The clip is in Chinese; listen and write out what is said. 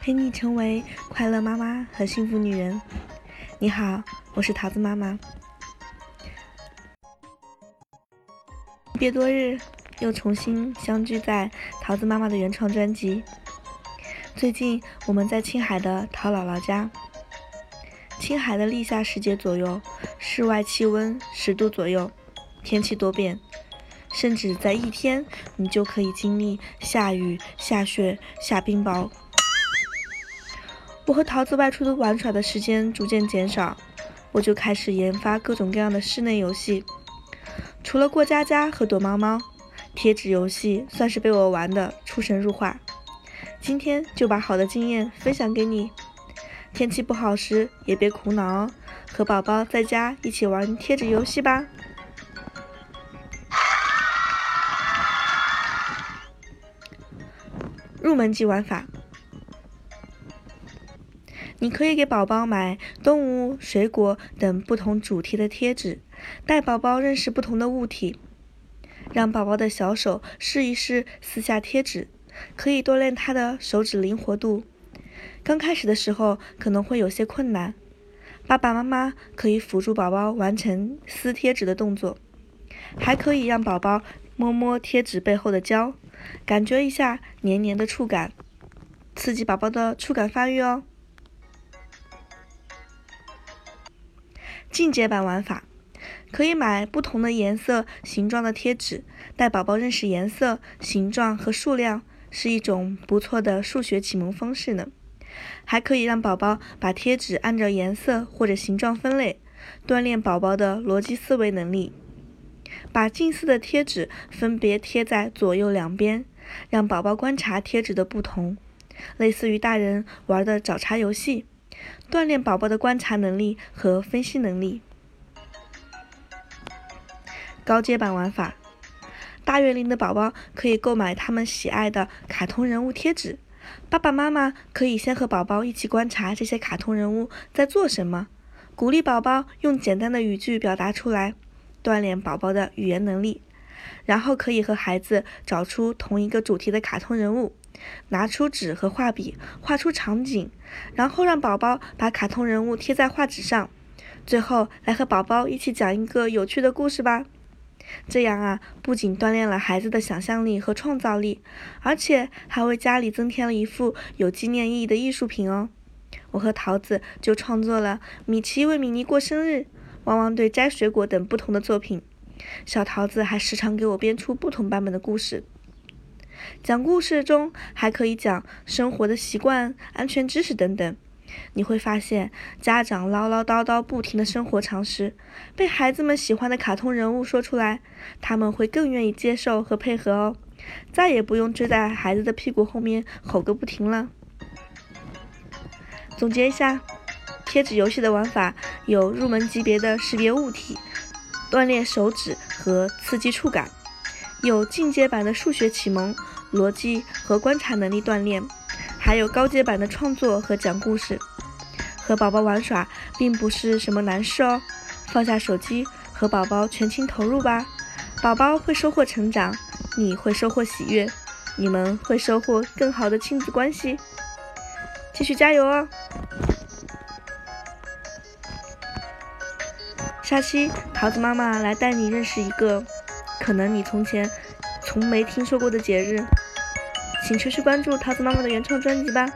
陪你成为快乐妈妈和幸福女人。你好，我是桃子妈妈。别多日，又重新相聚在桃子妈妈的原创专辑。最近我们在青海的桃姥姥家。青海的立夏时节左右，室外气温十度左右，天气多变，甚至在一天你就可以经历下雨、下雪、下冰雹。我和桃子外出的玩耍的时间逐渐减少，我就开始研发各种各样的室内游戏。除了过家家和躲猫猫，贴纸游戏算是被我玩的出神入化。今天就把好的经验分享给你。天气不好时也别苦恼哦，和宝宝在家一起玩贴纸游戏吧。入门级玩法。你可以给宝宝买动物、水果等不同主题的贴纸，带宝宝认识不同的物体，让宝宝的小手试一试撕下贴纸，可以锻炼他的手指灵活度。刚开始的时候可能会有些困难，爸爸妈妈可以辅助宝宝完成撕贴纸的动作，还可以让宝宝摸摸贴纸背后的胶，感觉一下黏黏的触感，刺激宝宝的触感发育哦。进阶版玩法，可以买不同的颜色、形状的贴纸，带宝宝认识颜色、形状和数量，是一种不错的数学启蒙方式呢。还可以让宝宝把贴纸按照颜色或者形状分类，锻炼宝宝的逻辑思维能力。把近似的贴纸分别贴在左右两边，让宝宝观察贴纸的不同，类似于大人玩的找茬游戏。锻炼宝宝的观察能力和分析能力。高阶版玩法，大月龄的宝宝可以购买他们喜爱的卡通人物贴纸，爸爸妈妈可以先和宝宝一起观察这些卡通人物在做什么，鼓励宝宝用简单的语句表达出来，锻炼宝宝的语言能力。然后可以和孩子找出同一个主题的卡通人物。拿出纸和画笔，画出场景，然后让宝宝把卡通人物贴在画纸上。最后来和宝宝一起讲一个有趣的故事吧。这样啊，不仅锻炼了孩子的想象力和创造力，而且还为家里增添了一幅有纪念意义的艺术品哦。我和桃子就创作了米奇为米妮过生日、汪汪队摘水果等不同的作品。小桃子还时常给我编出不同版本的故事。讲故事中还可以讲生活的习惯、安全知识等等。你会发现，家长唠唠叨叨不停的生活常识，被孩子们喜欢的卡通人物说出来，他们会更愿意接受和配合哦，再也不用追在孩子的屁股后面吼个不停了。总结一下，贴纸游戏的玩法有入门级别的识别物体、锻炼手指和刺激触感。有进阶版的数学启蒙、逻辑和观察能力锻炼，还有高阶版的创作和讲故事。和宝宝玩耍并不是什么难事哦，放下手机，和宝宝全情投入吧。宝宝会收获成长，你会收获喜悦，你们会收获更好的亲子关系。继续加油哦！下期桃子妈妈来带你认识一个。可能你从前从没听说过的节日，请持续关注桃子妈妈的原创专辑吧。